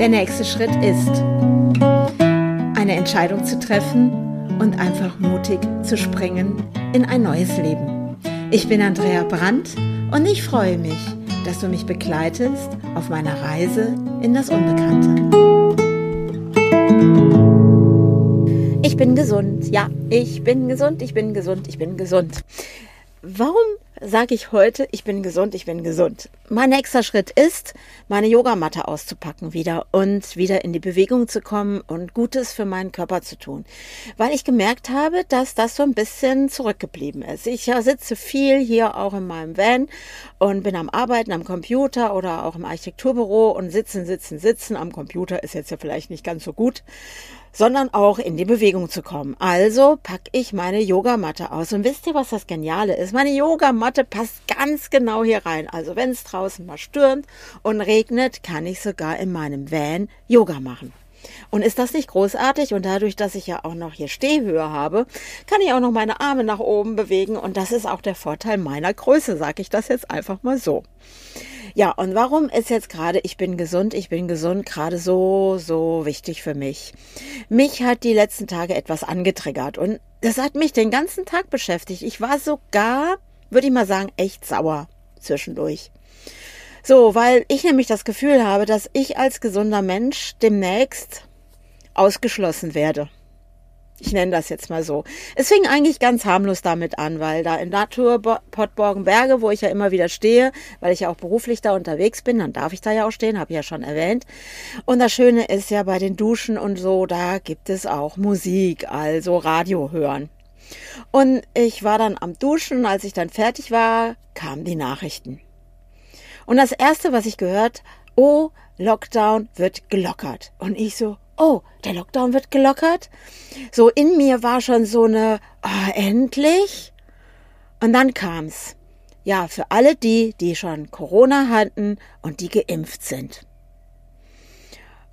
Der nächste Schritt ist, eine Entscheidung zu treffen und einfach mutig zu springen in ein neues Leben. Ich bin Andrea Brandt und ich freue mich, dass du mich begleitest auf meiner Reise in das Unbekannte. Ich bin gesund, ja, ich bin gesund, ich bin gesund, ich bin gesund. Warum sage ich heute, ich bin gesund, ich bin gesund. Mein nächster Schritt ist, meine Yogamatte auszupacken wieder und wieder in die Bewegung zu kommen und Gutes für meinen Körper zu tun. Weil ich gemerkt habe, dass das so ein bisschen zurückgeblieben ist. Ich sitze viel hier auch in meinem Van und bin am Arbeiten am Computer oder auch im Architekturbüro und sitzen, sitzen, sitzen. Am Computer ist jetzt ja vielleicht nicht ganz so gut sondern auch in die Bewegung zu kommen. Also packe ich meine Yogamatte aus. Und wisst ihr, was das Geniale ist? Meine Yogamatte passt ganz genau hier rein. Also wenn es draußen mal stürmt und regnet, kann ich sogar in meinem Van Yoga machen. Und ist das nicht großartig? Und dadurch, dass ich ja auch noch hier Stehhöhe habe, kann ich auch noch meine Arme nach oben bewegen. Und das ist auch der Vorteil meiner Größe, sage ich das jetzt einfach mal so. Ja, und warum ist jetzt gerade ich bin gesund, ich bin gesund gerade so, so wichtig für mich? Mich hat die letzten Tage etwas angetriggert und das hat mich den ganzen Tag beschäftigt. Ich war sogar, würde ich mal sagen, echt sauer zwischendurch. So, weil ich nämlich das Gefühl habe, dass ich als gesunder Mensch demnächst ausgeschlossen werde. Ich nenne das jetzt mal so. Es fing eigentlich ganz harmlos damit an, weil da in Natur Pottborgenberge, wo ich ja immer wieder stehe, weil ich ja auch beruflich da unterwegs bin, dann darf ich da ja auch stehen, habe ich ja schon erwähnt. Und das Schöne ist ja bei den Duschen und so, da gibt es auch Musik, also Radio hören. Und ich war dann am Duschen, als ich dann fertig war, kamen die Nachrichten. Und das erste, was ich gehört, oh, Lockdown wird gelockert. Und ich so, oh, der Lockdown wird gelockert. So in mir war schon so eine, oh, endlich. Und dann kam's. Ja, für alle die, die schon Corona hatten und die geimpft sind.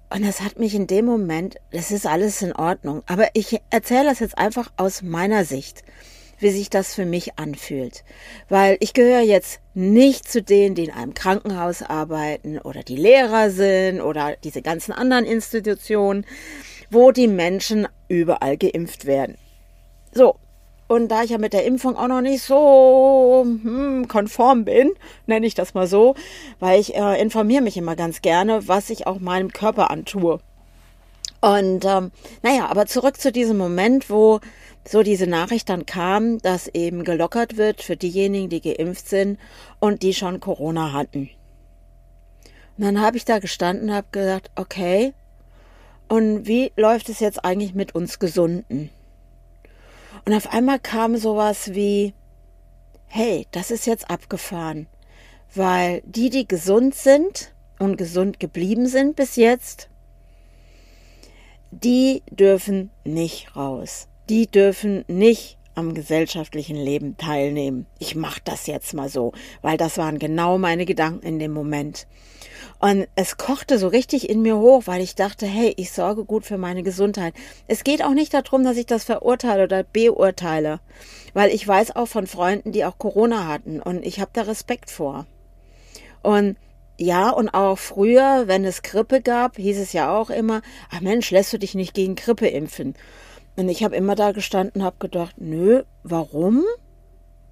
Und das hat mich in dem Moment, das ist alles in Ordnung. Aber ich erzähle das jetzt einfach aus meiner Sicht wie sich das für mich anfühlt. Weil ich gehöre jetzt nicht zu denen, die in einem Krankenhaus arbeiten oder die Lehrer sind oder diese ganzen anderen Institutionen, wo die Menschen überall geimpft werden. So. Und da ich ja mit der Impfung auch noch nicht so hm, konform bin, nenne ich das mal so, weil ich äh, informiere mich immer ganz gerne, was ich auch meinem Körper antue. Und ähm, naja, aber zurück zu diesem Moment, wo so diese Nachricht dann kam, dass eben gelockert wird für diejenigen, die geimpft sind und die schon Corona hatten. Und dann habe ich da gestanden und habe gesagt, okay, und wie läuft es jetzt eigentlich mit uns Gesunden? Und auf einmal kam sowas wie, hey, das ist jetzt abgefahren, weil die, die gesund sind und gesund geblieben sind bis jetzt, die dürfen nicht raus die dürfen nicht am gesellschaftlichen Leben teilnehmen. Ich mache das jetzt mal so, weil das waren genau meine Gedanken in dem Moment. Und es kochte so richtig in mir hoch, weil ich dachte, hey, ich sorge gut für meine Gesundheit. Es geht auch nicht darum, dass ich das verurteile oder beurteile, weil ich weiß auch von Freunden, die auch Corona hatten und ich habe da Respekt vor. Und ja, und auch früher, wenn es Grippe gab, hieß es ja auch immer, ach Mensch, lässt du dich nicht gegen Grippe impfen? Und ich habe immer da gestanden, habe gedacht, nö, warum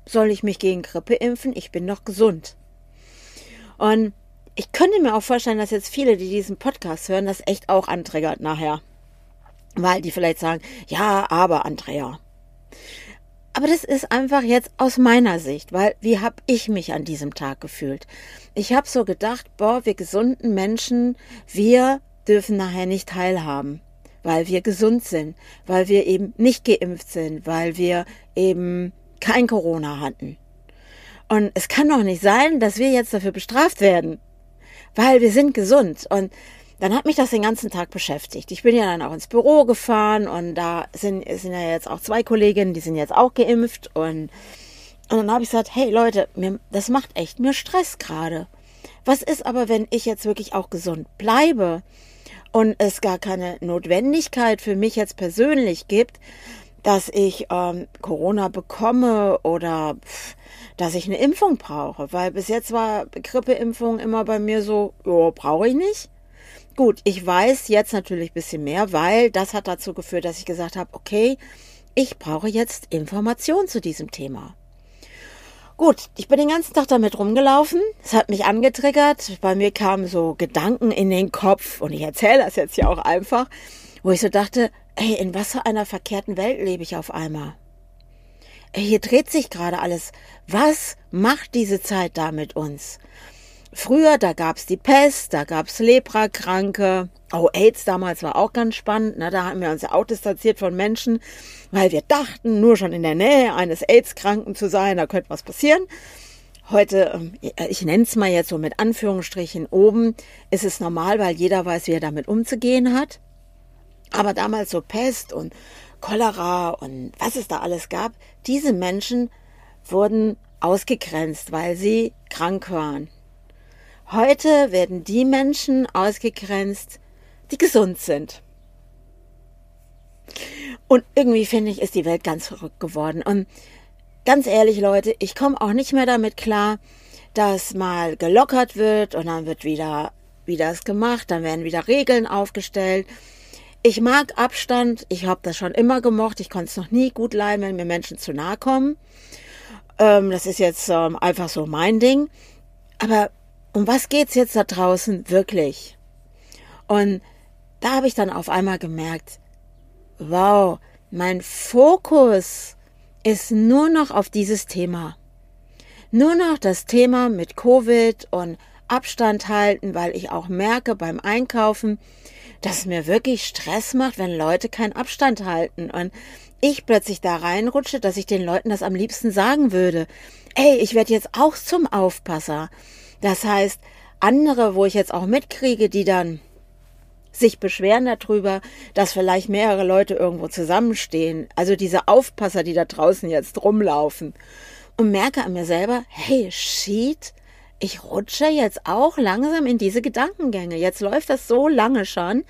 soll ich mich gegen Grippe impfen? Ich bin doch gesund. Und ich könnte mir auch vorstellen, dass jetzt viele, die diesen Podcast hören, das echt auch antriggert nachher. Weil die vielleicht sagen, ja, aber Andrea. Aber das ist einfach jetzt aus meiner Sicht, weil wie habe ich mich an diesem Tag gefühlt? Ich habe so gedacht, boah, wir gesunden Menschen, wir dürfen nachher nicht teilhaben weil wir gesund sind, weil wir eben nicht geimpft sind, weil wir eben kein Corona hatten. Und es kann doch nicht sein, dass wir jetzt dafür bestraft werden, weil wir sind gesund. Und dann hat mich das den ganzen Tag beschäftigt. Ich bin ja dann auch ins Büro gefahren und da sind, sind ja jetzt auch zwei Kolleginnen, die sind jetzt auch geimpft und, und dann habe ich gesagt, hey Leute, mir, das macht echt mir Stress gerade. Was ist aber, wenn ich jetzt wirklich auch gesund bleibe? und es gar keine Notwendigkeit für mich jetzt persönlich gibt, dass ich ähm, Corona bekomme oder pff, dass ich eine Impfung brauche, weil bis jetzt war Grippeimpfung immer bei mir so, ja, brauche ich nicht. Gut, ich weiß jetzt natürlich ein bisschen mehr, weil das hat dazu geführt, dass ich gesagt habe, okay, ich brauche jetzt Informationen zu diesem Thema. Gut, ich bin den ganzen Tag damit rumgelaufen. Es hat mich angetriggert. Bei mir kamen so Gedanken in den Kopf und ich erzähle das jetzt ja auch einfach, wo ich so dachte, ey, in was für einer verkehrten Welt lebe ich auf einmal? Ey, hier dreht sich gerade alles. Was macht diese Zeit da mit uns? Früher, da gab's die Pest, da gab's Leprakranke. Oh, AIDS damals war auch ganz spannend. Ne? Da haben wir uns ja auch distanziert von Menschen, weil wir dachten, nur schon in der Nähe eines AIDS-Kranken zu sein, da könnte was passieren. Heute, ähm, ich nenne es mal jetzt so mit Anführungsstrichen oben, ist es normal, weil jeder weiß, wie er damit umzugehen hat. Aber damals so Pest und Cholera und was es da alles gab, diese Menschen wurden ausgegrenzt, weil sie krank waren. Heute werden die Menschen ausgegrenzt, die gesund sind. Und irgendwie finde ich, ist die Welt ganz verrückt geworden. Und ganz ehrlich, Leute, ich komme auch nicht mehr damit klar, dass mal gelockert wird und dann wird wieder, wieder es gemacht, dann werden wieder Regeln aufgestellt. Ich mag Abstand, ich habe das schon immer gemocht, ich konnte es noch nie gut leiden, wenn mir Menschen zu nahe kommen. Ähm, das ist jetzt ähm, einfach so mein Ding. Aber um was geht's jetzt da draußen wirklich? Und da habe ich dann auf einmal gemerkt, wow, mein Fokus ist nur noch auf dieses Thema. Nur noch das Thema mit Covid und Abstand halten, weil ich auch merke beim Einkaufen, dass mir wirklich Stress macht, wenn Leute keinen Abstand halten und ich plötzlich da reinrutsche, dass ich den Leuten das am liebsten sagen würde. Ey, ich werde jetzt auch zum Aufpasser. Das heißt, andere, wo ich jetzt auch mitkriege, die dann sich beschweren darüber, dass vielleicht mehrere Leute irgendwo zusammenstehen. Also diese Aufpasser, die da draußen jetzt rumlaufen. Und merke an mir selber, hey, shit, ich rutsche jetzt auch langsam in diese Gedankengänge. Jetzt läuft das so lange schon.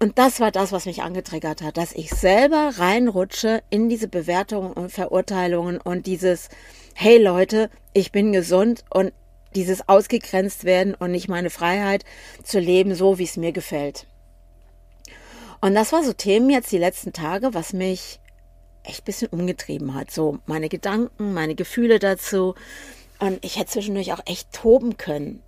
Und das war das, was mich angetriggert hat, dass ich selber reinrutsche in diese Bewertungen und Verurteilungen und dieses, hey Leute, ich bin gesund und dieses ausgegrenzt werden und nicht meine Freiheit zu leben, so wie es mir gefällt. Und das war so Themen jetzt die letzten Tage, was mich echt ein bisschen umgetrieben hat. So meine Gedanken, meine Gefühle dazu. Und ich hätte zwischendurch auch echt toben können.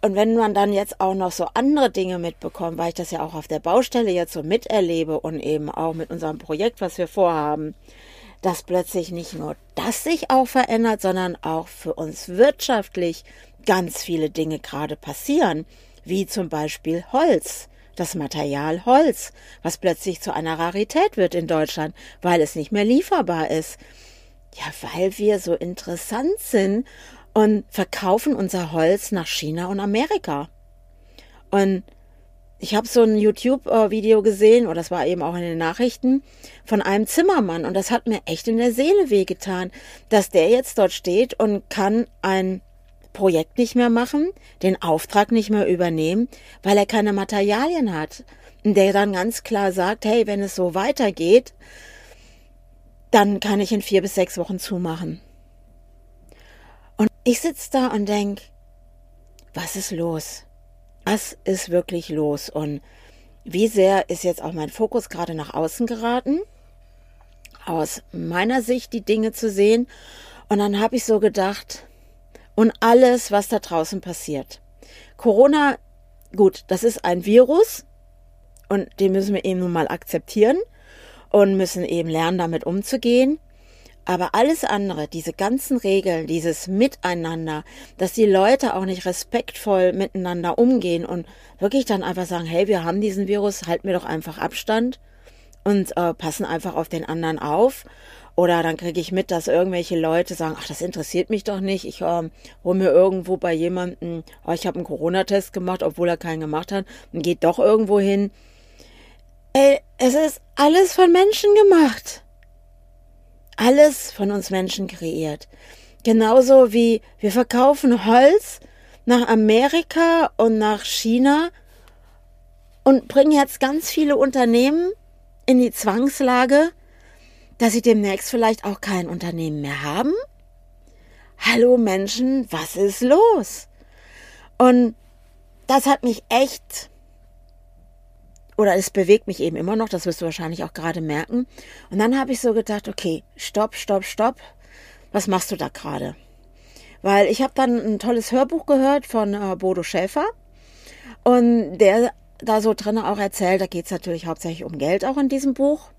Und wenn man dann jetzt auch noch so andere Dinge mitbekommt, weil ich das ja auch auf der Baustelle jetzt so miterlebe und eben auch mit unserem Projekt, was wir vorhaben, dass plötzlich nicht nur das sich auch verändert, sondern auch für uns wirtschaftlich ganz viele Dinge gerade passieren, wie zum Beispiel Holz, das Material Holz, was plötzlich zu einer Rarität wird in Deutschland, weil es nicht mehr lieferbar ist. Ja, weil wir so interessant sind und verkaufen unser Holz nach China und Amerika. Und ich habe so ein YouTube-Video gesehen, oder das war eben auch in den Nachrichten, von einem Zimmermann. Und das hat mir echt in der Seele wehgetan, dass der jetzt dort steht und kann ein Projekt nicht mehr machen, den Auftrag nicht mehr übernehmen, weil er keine Materialien hat. Und der dann ganz klar sagt, hey, wenn es so weitergeht, dann kann ich in vier bis sechs Wochen zumachen. Und ich sitze da und denk, was ist los? Was ist wirklich los und wie sehr ist jetzt auch mein Fokus gerade nach außen geraten, aus meiner Sicht die Dinge zu sehen. Und dann habe ich so gedacht, und alles, was da draußen passiert. Corona, gut, das ist ein Virus und den müssen wir eben nun mal akzeptieren und müssen eben lernen, damit umzugehen. Aber alles andere, diese ganzen Regeln, dieses Miteinander, dass die Leute auch nicht respektvoll miteinander umgehen und wirklich dann einfach sagen, hey, wir haben diesen Virus, halten wir doch einfach Abstand und äh, passen einfach auf den anderen auf. Oder dann kriege ich mit, dass irgendwelche Leute sagen, ach, das interessiert mich doch nicht. Ich äh, hole mir irgendwo bei jemandem, oh, ich habe einen Corona-Test gemacht, obwohl er keinen gemacht hat, und geht doch irgendwo hin. Ey, es ist alles von Menschen gemacht alles von uns Menschen kreiert. Genauso wie wir verkaufen Holz nach Amerika und nach China und bringen jetzt ganz viele Unternehmen in die Zwangslage, dass sie demnächst vielleicht auch kein Unternehmen mehr haben? Hallo Menschen, was ist los? Und das hat mich echt oder es bewegt mich eben immer noch, das wirst du wahrscheinlich auch gerade merken. Und dann habe ich so gedacht, okay, stopp, stopp, stopp. Was machst du da gerade? Weil ich habe dann ein tolles Hörbuch gehört von äh, Bodo Schäfer und der da so drin auch erzählt, da geht es natürlich hauptsächlich um Geld auch in diesem Buch.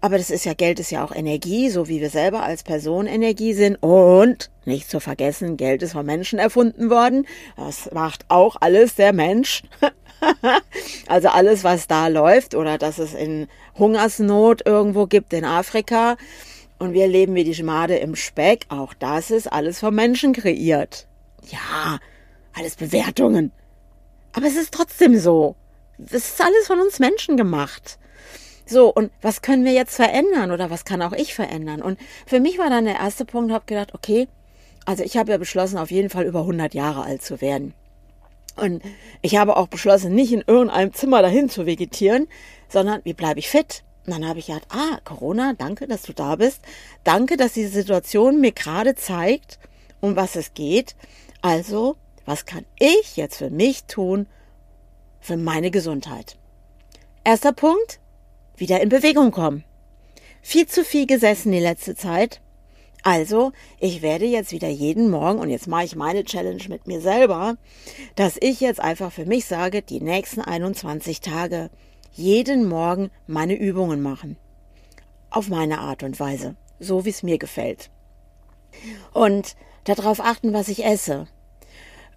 Aber das ist ja, Geld ist ja auch Energie, so wie wir selber als Person Energie sind. Und nicht zu vergessen, Geld ist von Menschen erfunden worden. Das macht auch alles der Mensch. also alles, was da läuft oder dass es in Hungersnot irgendwo gibt in Afrika und wir leben wie die Schmade im Speck, auch das ist alles vom Menschen kreiert. Ja, alles Bewertungen. Aber es ist trotzdem so. Das ist alles von uns Menschen gemacht. So, und was können wir jetzt verändern oder was kann auch ich verändern? Und für mich war dann der erste Punkt, habe gedacht, okay, also ich habe ja beschlossen, auf jeden Fall über 100 Jahre alt zu werden. Und ich habe auch beschlossen, nicht in irgendeinem Zimmer dahin zu vegetieren, sondern wie bleibe ich fit? Und dann habe ich gedacht, ah, Corona, danke, dass du da bist. Danke, dass diese Situation mir gerade zeigt, um was es geht. Also, was kann ich jetzt für mich tun, für meine Gesundheit? Erster Punkt, wieder in Bewegung kommen. Viel zu viel gesessen die letzte Zeit. Also, ich werde jetzt wieder jeden Morgen, und jetzt mache ich meine Challenge mit mir selber, dass ich jetzt einfach für mich sage, die nächsten 21 Tage jeden Morgen meine Übungen machen. Auf meine Art und Weise, so wie es mir gefällt. Und darauf achten, was ich esse.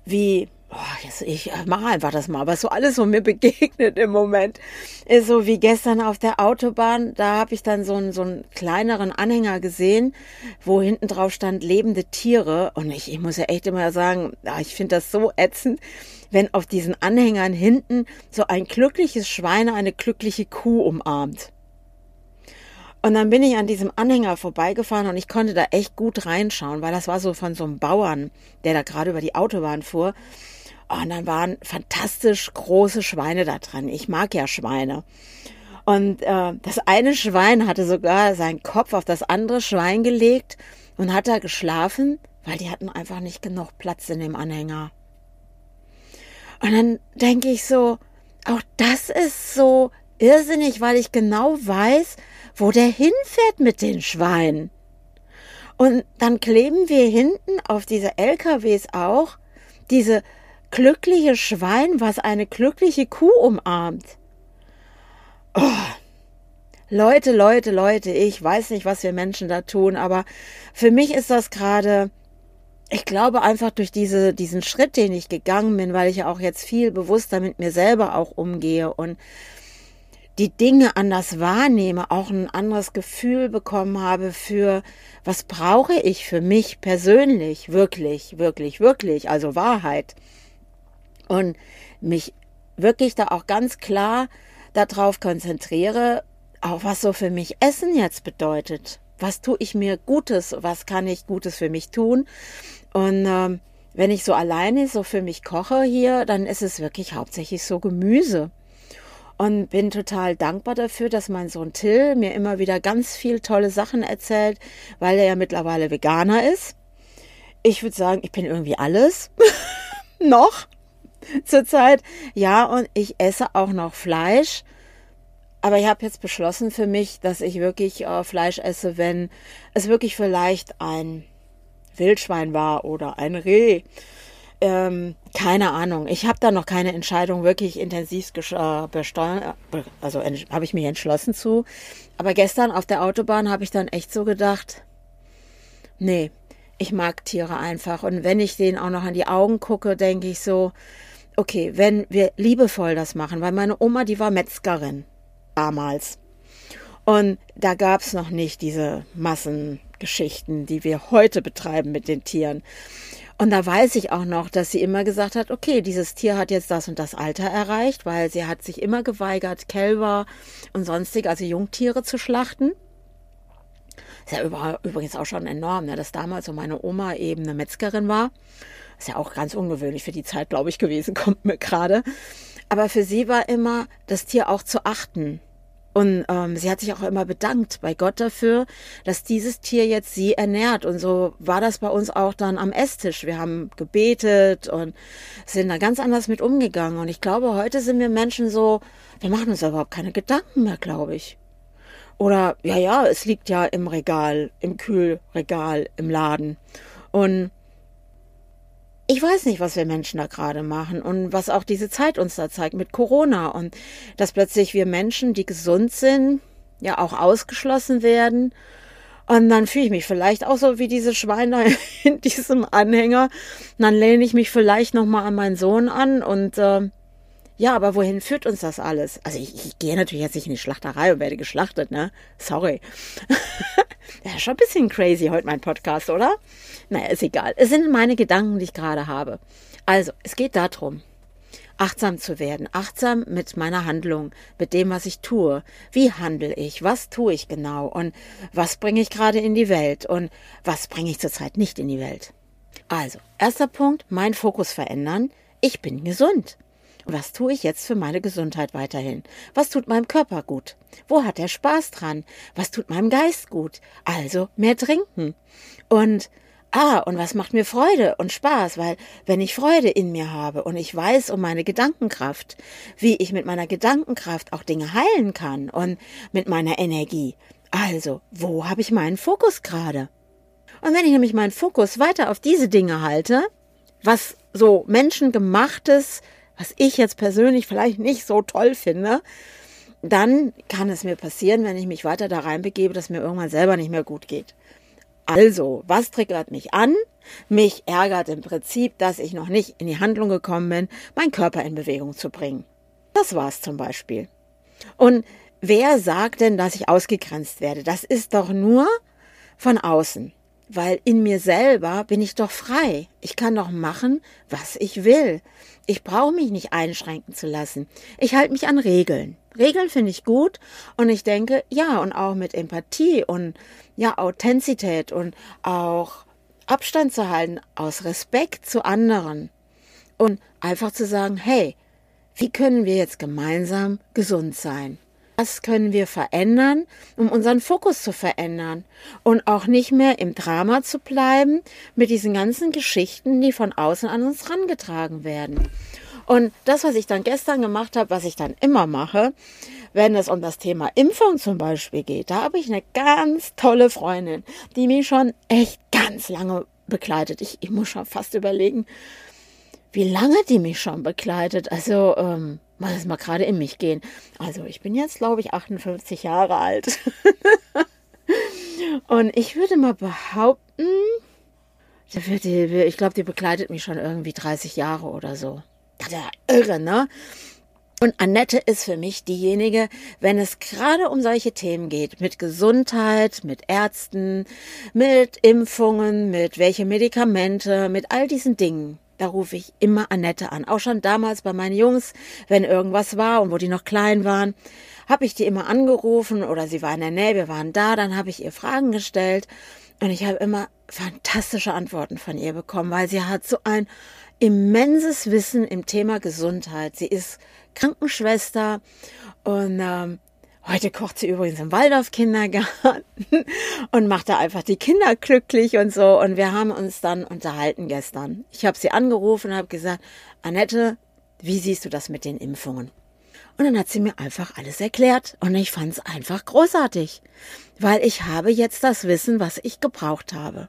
Wie Oh, jetzt, ich äh, mache einfach das mal, was so alles so mir begegnet im Moment, ist so wie gestern auf der Autobahn, da habe ich dann so einen, so einen kleineren Anhänger gesehen, wo hinten drauf stand lebende Tiere und ich, ich muss ja echt immer sagen, ja, ich finde das so ätzend, wenn auf diesen Anhängern hinten so ein glückliches Schwein eine glückliche Kuh umarmt. Und dann bin ich an diesem Anhänger vorbeigefahren und ich konnte da echt gut reinschauen, weil das war so von so einem Bauern, der da gerade über die Autobahn fuhr. Und dann waren fantastisch große Schweine da dran. Ich mag ja Schweine. Und äh, das eine Schwein hatte sogar seinen Kopf auf das andere Schwein gelegt und hat da geschlafen, weil die hatten einfach nicht genug Platz in dem Anhänger. Und dann denke ich so, auch das ist so irrsinnig, weil ich genau weiß, wo der hinfährt mit den Schweinen. Und dann kleben wir hinten auf diese LKWs auch diese glückliche Schwein, was eine glückliche Kuh umarmt. Oh. Leute, Leute, Leute, ich weiß nicht, was wir Menschen da tun, aber für mich ist das gerade, ich glaube einfach durch diese, diesen Schritt, den ich gegangen bin, weil ich ja auch jetzt viel bewusster mit mir selber auch umgehe und die Dinge anders wahrnehme, auch ein anderes Gefühl bekommen habe für, was brauche ich für mich persönlich, wirklich, wirklich, wirklich, also Wahrheit und mich wirklich da auch ganz klar darauf konzentriere, auch was so für mich Essen jetzt bedeutet. Was tue ich mir Gutes? Was kann ich Gutes für mich tun? Und ähm, wenn ich so alleine so für mich koche hier, dann ist es wirklich hauptsächlich so Gemüse. Und bin total dankbar dafür, dass mein Sohn Till mir immer wieder ganz viel tolle Sachen erzählt, weil er ja mittlerweile Veganer ist. Ich würde sagen, ich bin irgendwie alles. Noch. zurzeit. Ja, und ich esse auch noch Fleisch. Aber ich habe jetzt beschlossen für mich, dass ich wirklich äh, Fleisch esse, wenn es wirklich vielleicht ein Wildschwein war oder ein Reh. Ähm, keine Ahnung. Ich habe da noch keine Entscheidung wirklich intensiv äh, besteuert. Also habe ich mich entschlossen zu. Aber gestern auf der Autobahn habe ich dann echt so gedacht, nee, ich mag Tiere einfach. Und wenn ich denen auch noch in die Augen gucke, denke ich so, okay, wenn wir liebevoll das machen, weil meine Oma, die war Metzgerin damals. Und da gab es noch nicht diese Massengeschichten, die wir heute betreiben mit den Tieren. Und da weiß ich auch noch, dass sie immer gesagt hat, okay, dieses Tier hat jetzt das und das Alter erreicht, weil sie hat sich immer geweigert, Kälber und sonstig, also Jungtiere zu schlachten. Ist ja übrigens auch schon enorm, ne, dass damals so meine Oma eben eine Metzgerin war. Ist ja auch ganz ungewöhnlich für die Zeit, glaube ich, gewesen, kommt mir gerade. Aber für sie war immer das Tier auch zu achten Und ähm, sie hat sich auch immer bedankt bei Gott dafür, dass dieses Tier jetzt sie ernährt. Und so war das bei uns auch dann am Esstisch. Wir haben gebetet und sind da ganz anders mit umgegangen. Und ich glaube, heute sind wir Menschen so, wir machen uns überhaupt keine Gedanken mehr, glaube ich. Oder, ja, ja, es liegt ja im Regal, im Kühlregal, im Laden. Und ich weiß nicht, was wir Menschen da gerade machen und was auch diese Zeit uns da zeigt mit Corona und dass plötzlich wir Menschen, die gesund sind, ja auch ausgeschlossen werden. Und dann fühle ich mich vielleicht auch so wie diese Schweine in diesem Anhänger. Und dann lehne ich mich vielleicht nochmal an meinen Sohn an und äh, ja, aber wohin führt uns das alles? Also ich, ich gehe natürlich jetzt nicht in die Schlachterei und werde geschlachtet, ne? Sorry. ja, schon ein bisschen crazy heute mein Podcast, oder? Naja, ist egal. Es sind meine Gedanken, die ich gerade habe. Also, es geht darum, achtsam zu werden, achtsam mit meiner Handlung, mit dem, was ich tue. Wie handle ich? Was tue ich genau? Und was bringe ich gerade in die Welt? Und was bringe ich zurzeit nicht in die Welt? Also, erster Punkt, mein Fokus verändern. Ich bin gesund. Was tue ich jetzt für meine Gesundheit weiterhin? Was tut meinem Körper gut? Wo hat er Spaß dran? Was tut meinem Geist gut? Also mehr trinken. Und Ah, und was macht mir Freude und Spaß, weil wenn ich Freude in mir habe und ich weiß um meine Gedankenkraft, wie ich mit meiner Gedankenkraft auch Dinge heilen kann und mit meiner Energie, also wo habe ich meinen Fokus gerade? Und wenn ich nämlich meinen Fokus weiter auf diese Dinge halte, was so menschengemachtes was ich jetzt persönlich vielleicht nicht so toll finde, dann kann es mir passieren, wenn ich mich weiter da reinbegebe, dass mir irgendwann selber nicht mehr gut geht. Also, was triggert mich an? Mich ärgert im Prinzip, dass ich noch nicht in die Handlung gekommen bin, meinen Körper in Bewegung zu bringen. Das war's zum Beispiel. Und wer sagt denn, dass ich ausgegrenzt werde? Das ist doch nur von außen weil in mir selber bin ich doch frei. Ich kann doch machen, was ich will. Ich brauche mich nicht einschränken zu lassen. Ich halte mich an Regeln. Regeln finde ich gut und ich denke, ja, und auch mit Empathie und ja, Authentizität und auch Abstand zu halten aus Respekt zu anderen und einfach zu sagen, hey, wie können wir jetzt gemeinsam gesund sein? Was können wir verändern, um unseren Fokus zu verändern und auch nicht mehr im Drama zu bleiben mit diesen ganzen Geschichten, die von außen an uns rangetragen werden. Und das, was ich dann gestern gemacht habe, was ich dann immer mache, wenn es um das Thema Impfung zum Beispiel geht, da habe ich eine ganz tolle Freundin, die mich schon echt ganz lange begleitet. Ich, ich muss schon fast überlegen, wie lange die mich schon begleitet. Also, ähm, mal das mal gerade in mich gehen. Also, ich bin jetzt, glaube ich, 58 Jahre alt. Und ich würde mal behaupten, ich glaube, die begleitet mich schon irgendwie 30 Jahre oder so. Das ist ja irre, ne? Und Annette ist für mich diejenige, wenn es gerade um solche Themen geht, mit Gesundheit, mit Ärzten, mit Impfungen, mit welche Medikamente, mit all diesen Dingen. Da rufe ich immer Annette an. Auch schon damals bei meinen Jungs, wenn irgendwas war und wo die noch klein waren, habe ich die immer angerufen oder sie war in der Nähe, wir waren da, dann habe ich ihr Fragen gestellt und ich habe immer fantastische Antworten von ihr bekommen, weil sie hat so ein immenses Wissen im Thema Gesundheit. Sie ist Krankenschwester und ähm, Heute kocht sie übrigens im Waldorf-Kindergarten und macht da einfach die Kinder glücklich und so. Und wir haben uns dann unterhalten gestern. Ich habe sie angerufen und habe gesagt, Annette, wie siehst du das mit den Impfungen? Und dann hat sie mir einfach alles erklärt und ich fand es einfach großartig, weil ich habe jetzt das Wissen, was ich gebraucht habe.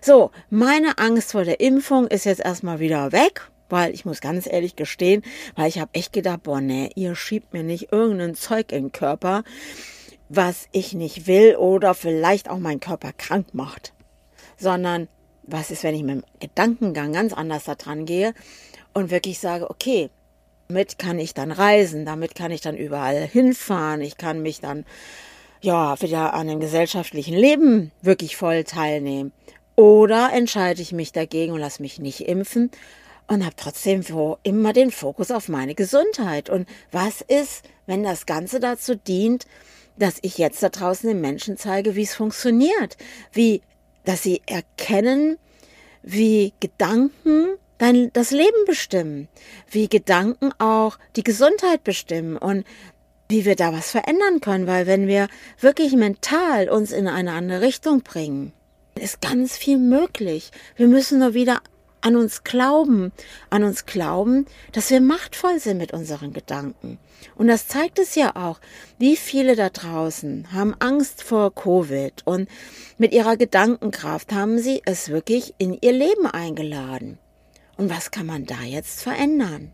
So, meine Angst vor der Impfung ist jetzt erstmal wieder weg weil ich muss ganz ehrlich gestehen, weil ich habe echt gedacht, boah, nee, ihr schiebt mir nicht irgendein Zeug in den Körper, was ich nicht will oder vielleicht auch meinen Körper krank macht, sondern was ist, wenn ich mit dem Gedankengang ganz anders da dran gehe und wirklich sage, okay, damit kann ich dann reisen, damit kann ich dann überall hinfahren, ich kann mich dann ja wieder an dem gesellschaftlichen Leben wirklich voll teilnehmen. Oder entscheide ich mich dagegen und lasse mich nicht impfen und habe trotzdem immer den Fokus auf meine Gesundheit. Und was ist, wenn das Ganze dazu dient, dass ich jetzt da draußen den Menschen zeige, wie es funktioniert, wie, dass sie erkennen, wie Gedanken dein, das Leben bestimmen, wie Gedanken auch die Gesundheit bestimmen und wie wir da was verändern können, weil wenn wir wirklich mental uns in eine andere Richtung bringen, ist ganz viel möglich. Wir müssen nur wieder an uns glauben, an uns glauben, dass wir machtvoll sind mit unseren Gedanken. Und das zeigt es ja auch, wie viele da draußen haben Angst vor Covid und mit ihrer Gedankenkraft haben sie es wirklich in ihr Leben eingeladen. Und was kann man da jetzt verändern?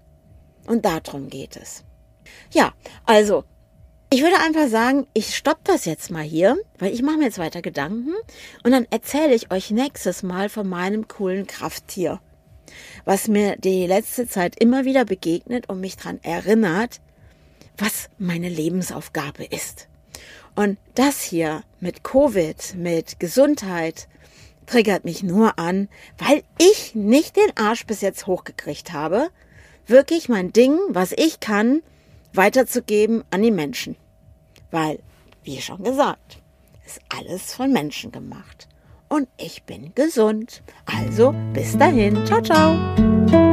Und darum geht es. Ja, also ich würde einfach sagen, ich stopp das jetzt mal hier, weil ich mache mir jetzt weiter Gedanken und dann erzähle ich euch nächstes Mal von meinem coolen Krafttier, was mir die letzte Zeit immer wieder begegnet und mich daran erinnert, was meine Lebensaufgabe ist. Und das hier mit Covid, mit Gesundheit, triggert mich nur an, weil ich nicht den Arsch bis jetzt hochgekriegt habe, wirklich mein Ding, was ich kann, weiterzugeben an die Menschen. Weil, wie schon gesagt, ist alles von Menschen gemacht. Und ich bin gesund. Also bis dahin. Ciao, ciao.